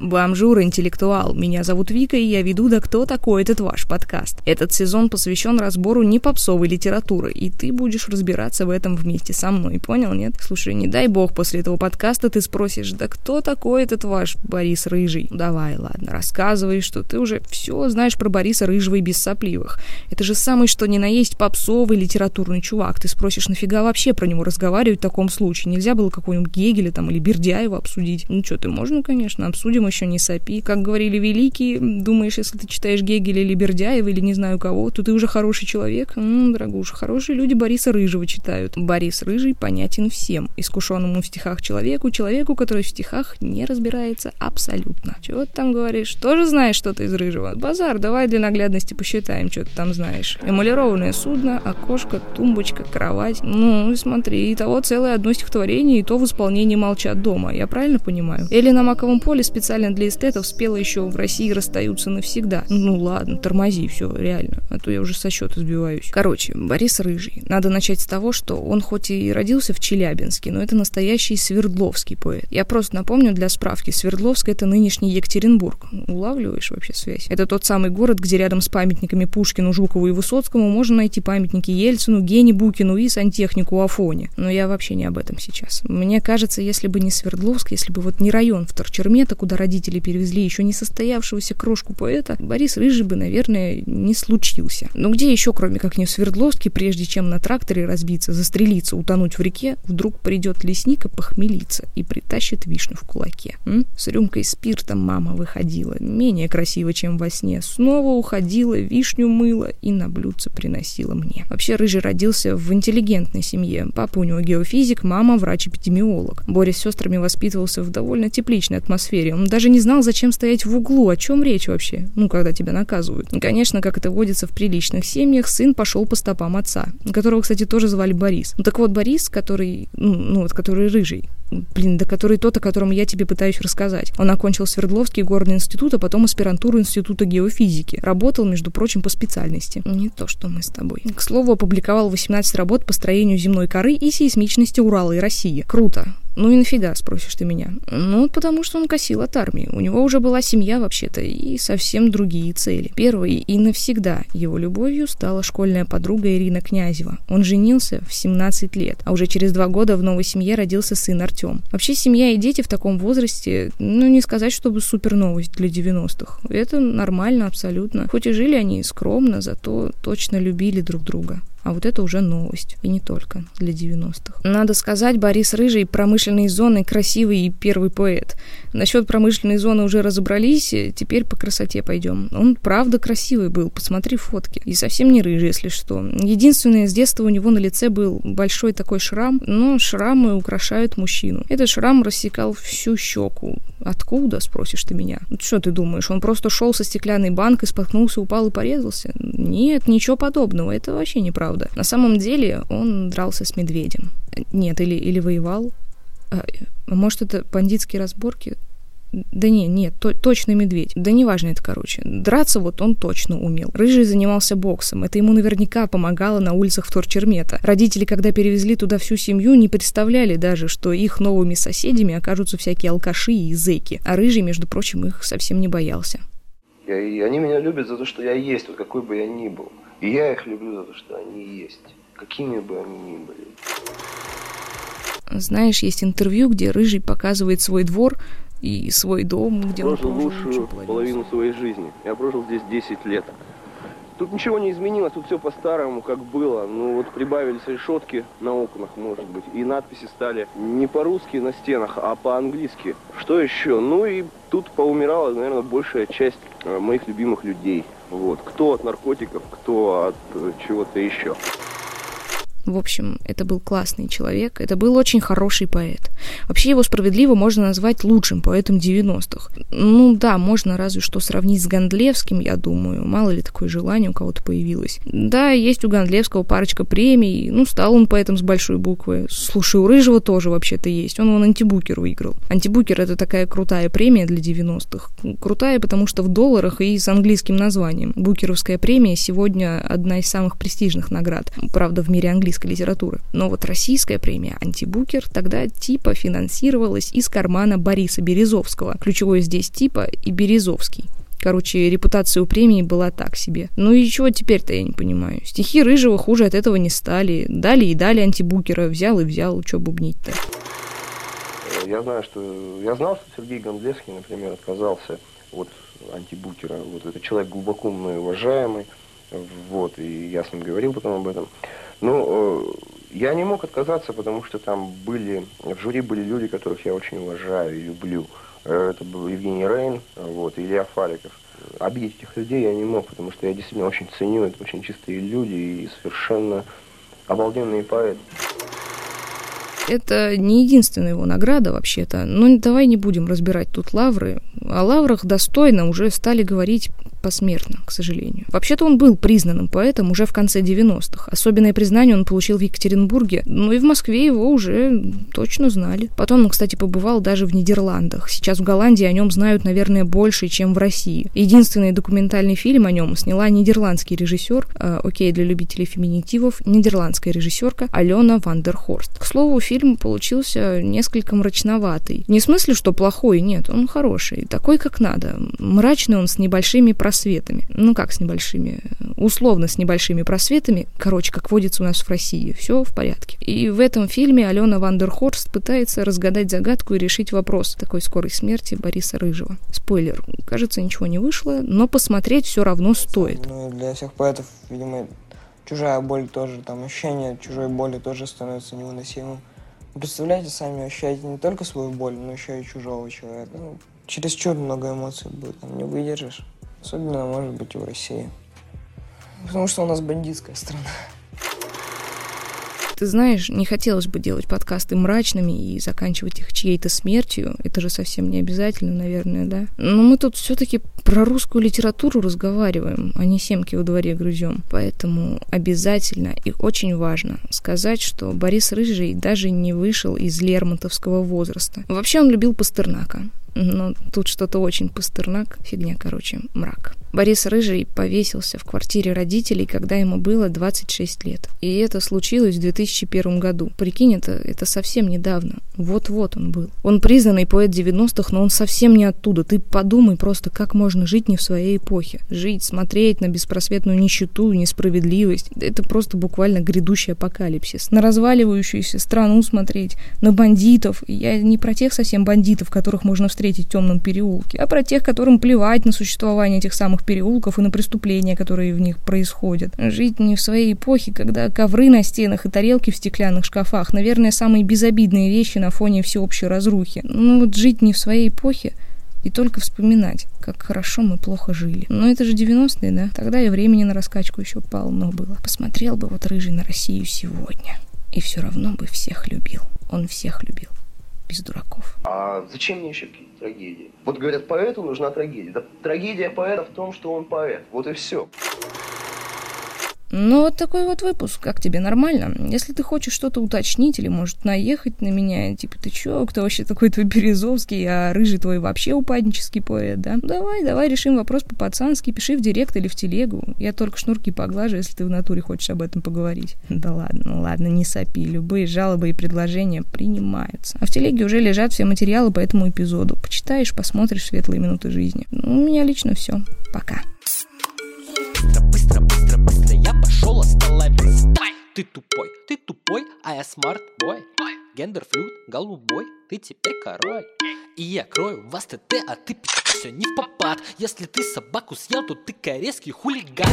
Бомжур, интеллектуал. Меня зовут Вика, и я веду «Да кто такой этот ваш подкаст?». Этот сезон посвящен разбору не попсовой литературы, и ты будешь разбираться в этом вместе со мной, понял, нет? Слушай, не дай бог после этого подкаста ты спросишь, да кто такой этот ваш Борис Рыжий? Давай, ладно, рассказывай, что ты уже все знаешь про Бориса Рыжего и без сопливых. Это же самый что ни на есть попсовый литературный чувак. Ты спросишь, нафига вообще про него разговаривать в таком случае? Нельзя было какого-нибудь Гегеля там или Бердяева обсудить? Ну что, ты можно, конечно, обсудим еще не сопи. Как говорили великие, думаешь, если ты читаешь Гегеля или Бердяева или не знаю кого, то ты уже хороший человек? Ну, дорогуша, хорошие люди Бориса Рыжего читают. Борис Рыжий понятен всем. Искушенному в стихах человеку, человеку, который в стихах не разбирается абсолютно. Чего ты там говоришь? Тоже знаешь что-то из Рыжего? Базар, давай для наглядности посчитаем, что ты там знаешь. Эмалированное судно, окошко, тумбочка, кровать. Ну, смотри, и того целое одно стихотворение, и то в исполнении «Молчат дома». Я правильно понимаю? Или на маковом поле специально для эстетов спела еще «В России расстаются навсегда». Ну ладно, тормози, все, реально, а то я уже со счета сбиваюсь. Короче, Борис Рыжий. Надо начать с того, что он хоть и родился в Челябинске, но это настоящий Свердловский поэт. Я просто напомню для справки, Свердловск — это нынешний Екатеринбург. Улавливаешь вообще связь? Это тот самый город, где рядом с памятниками Пушкину, Жукову и Высоцкому можно найти памятники Ельцину, Гене Букину и сантехнику Афоне. Но я вообще не об этом сейчас. Мне кажется, если бы не Свердловск, если бы вот не район Вторчермета, куда родители перевезли еще не состоявшегося крошку поэта, Борис Рыжий бы, наверное, не случился. Но где еще, кроме как не в Свердловске, прежде чем на тракторе разбиться, застрелиться, утонуть в реке, вдруг придет лесник и похмелиться и притащит вишню в кулаке? М? С рюмкой спирта мама выходила, менее красиво, чем во сне, снова уходила, вишню мыла и на блюдце приносила мне. Вообще, Рыжий родился в интеллигентной семье. Папа у него геофизик, мама врач-эпидемиолог. Боря с сестрами воспитывался в довольно тепличной атмосфере. Он даже не знал, зачем стоять в углу, о чем речь вообще, ну, когда тебя наказывают. И, конечно, как это водится в приличных семьях, сын пошел по стопам отца, которого, кстати, тоже звали Борис. Ну, так вот, Борис, который, ну, ну вот, который рыжий, блин, да который тот, о котором я тебе пытаюсь рассказать. Он окончил Свердловский горный институт, а потом аспирантуру Института геофизики. Работал, между прочим, по специальности. Не то, что мы с тобой. К слову, опубликовал 18 работ по строению земной коры и сейсмичности Урала и России. Круто. Ну и нафига, спросишь ты меня? Ну, потому что он косил от армии. У него уже была семья вообще-то и совсем другие цели. Первой и навсегда его любовью стала школьная подруга Ирина Князева. Он женился в 17 лет, а уже через два года в новой семье родился сын Артем. Вообще семья и дети в таком возрасте, ну не сказать, чтобы супер новость для 90-х. Это нормально абсолютно. Хоть и жили они скромно, зато точно любили друг друга. А вот это уже новость. И не только для 90-х. Надо сказать, Борис Рыжий промышленной зоны красивый и первый поэт. Насчет промышленной зоны уже разобрались, теперь по красоте пойдем. Он правда красивый был, посмотри фотки. И совсем не рыжий, если что. Единственное, с детства у него на лице был большой такой шрам, но шрамы украшают мужчину. Этот шрам рассекал всю щеку. Откуда, спросишь ты меня? Ну, что ты думаешь, он просто шел со стеклянной банкой, споткнулся, упал и порезался? Нет, ничего подобного, это вообще неправда. На самом деле он дрался с медведем. Нет, или, или воевал. А, может, это бандитские разборки? Да не, нет, то, точно медведь. Да неважно это, короче. Драться вот он точно умел. Рыжий занимался боксом. Это ему наверняка помогало на улицах Вторчермета. Родители, когда перевезли туда всю семью, не представляли даже, что их новыми соседями окажутся всякие алкаши и зэки. А Рыжий, между прочим, их совсем не боялся. Я, и они меня любят за то, что я есть, вот какой бы я ни был. И я их люблю за то, что они есть. Какими бы они ни были. Знаешь, есть интервью, где Рыжий показывает свой двор, и свой дом, где прожил он лучшую половину своей жизни. Я прожил здесь 10 лет. Тут ничего не изменилось, тут все по-старому, как было. Ну вот прибавились решетки на окнах, может быть, и надписи стали не по-русски на стенах, а по-английски. Что еще? Ну и тут поумирала, наверное, большая часть э, моих любимых людей. Вот. Кто от наркотиков, кто от э, чего-то еще. В общем, это был классный человек, это был очень хороший поэт. Вообще его справедливо можно назвать лучшим поэтом 90-х. Ну да, можно разве что сравнить с Гондлевским, я думаю. Мало ли такое желание у кого-то появилось. Да, есть у Гондлевского парочка премий, ну стал он поэтом с большой буквы. Слушай, у Рыжего тоже вообще-то есть, он вон антибукер выиграл. Антибукер это такая крутая премия для 90-х. Крутая, потому что в долларах и с английским названием. Букеровская премия сегодня одна из самых престижных наград. Правда, в мире английского европейской литературы. Но вот российская премия «Антибукер» тогда типа финансировалась из кармана Бориса Березовского. Ключевой здесь типа и Березовский. Короче, репутация у премии была так себе. Ну и чего теперь-то я не понимаю. Стихи Рыжего хуже от этого не стали. Дали и дали антибукера. Взял и взял. Что бубнить-то? Я знаю, что... Я знал, что Сергей Гондлевский, например, отказался от антибукера. Вот это человек глубоко мной уважаемый. Вот, и я с ним говорил потом об этом. Но э, я не мог отказаться, потому что там были... В жюри были люди, которых я очень уважаю и люблю. Э, это был Евгений Рейн, вот, Илья Фаликов. Обидеть этих людей я не мог, потому что я действительно очень ценю, это очень чистые люди и совершенно обалденные поэты. Это не единственная его награда вообще-то, но давай не будем разбирать тут лавры. О лаврах достойно уже стали говорить посмертно, к сожалению. Вообще-то он был признанным поэтом уже в конце 90-х. Особенное признание он получил в Екатеринбурге, но и в Москве его уже точно знали. Потом он, кстати, побывал даже в Нидерландах. Сейчас в Голландии о нем знают, наверное, больше, чем в России. Единственный документальный фильм о нем сняла нидерландский режиссер, э, окей, для любителей феминитивов, нидерландская режиссерка Алена Вандерхорст. К слову, фильм получился несколько мрачноватый. Не в смысле, что плохой, нет, он хороший, такой, как надо. Мрачный он с небольшими просветами. Ну как с небольшими? Условно с небольшими просветами. Короче, как водится у нас в России. Все в порядке. И в этом фильме Алена Вандерхорст пытается разгадать загадку и решить вопрос такой скорой смерти Бориса Рыжего. Спойлер. Кажется, ничего не вышло, но посмотреть все равно стоит. Ну, для всех поэтов, видимо, чужая боль тоже, там, ощущение чужой боли тоже становится невыносимым. Представляете, сами ощущаете не только свою боль, но еще и чужого человека. Ну, чересчур много эмоций будет, там, не выдержишь. Особенно, может быть, в России. Потому что у нас бандитская страна. Ты знаешь, не хотелось бы делать подкасты мрачными и заканчивать их чьей-то смертью. Это же совсем не обязательно, наверное, да? Но мы тут все-таки про русскую литературу разговариваем, а не семки во дворе грызем. Поэтому обязательно и очень важно сказать, что Борис Рыжий даже не вышел из лермонтовского возраста. Вообще он любил Пастернака. Но тут что-то очень пастернак, фигня, короче, мрак. Борис Рыжий повесился в квартире родителей, когда ему было 26 лет. И это случилось в 2001 году. Прикинь, это, это совсем недавно. Вот-вот он был. Он признанный поэт 90-х, но он совсем не оттуда. Ты подумай просто, как можно жить не в своей эпохе. Жить, смотреть на беспросветную нищету, несправедливость. Это просто буквально грядущий апокалипсис. На разваливающуюся страну смотреть, на бандитов. Я не про тех совсем бандитов, которых можно встретить в темном переулке, а про тех, которым плевать на существование этих самых переулков и на преступления, которые в них происходят. Жить не в своей эпохе, когда ковры на стенах и тарелки в стеклянных шкафах, наверное, самые безобидные вещи на фоне всеобщей разрухи. Ну вот жить не в своей эпохе, и только вспоминать, как хорошо мы плохо жили. Но это же 90-е, да? Тогда и времени на раскачку еще полно было. Посмотрел бы вот Рыжий на Россию сегодня, и все равно бы всех любил. Он всех любил без дураков. А зачем мне еще какие-то трагедии? Вот говорят, поэту нужна трагедия. Да, трагедия поэта в том, что он поэт. Вот и все. Ну, вот такой вот выпуск. Как тебе, нормально? Если ты хочешь что-то уточнить или, может, наехать на меня, типа, ты чё, кто вообще такой твой Березовский, а рыжий твой вообще упаднический поэт, да? Давай, давай решим вопрос по-пацански, пиши в директ или в телегу. Я только шнурки поглажу, если ты в натуре хочешь об этом поговорить. Да ладно, ну ладно, не сопи. Любые жалобы и предложения принимаются. А в телеге уже лежат все материалы по этому эпизоду. Почитаешь, посмотришь светлые минуты жизни. Ну, у меня лично все. Пока. Быстро, быстро. Ты тупой, ты тупой, а я smart boy. Gender fluid, голубой, ты теперь король. И я крою вас ТТ, а ты все невпопад. Если ты собаку съел, то ты корейский хулиган.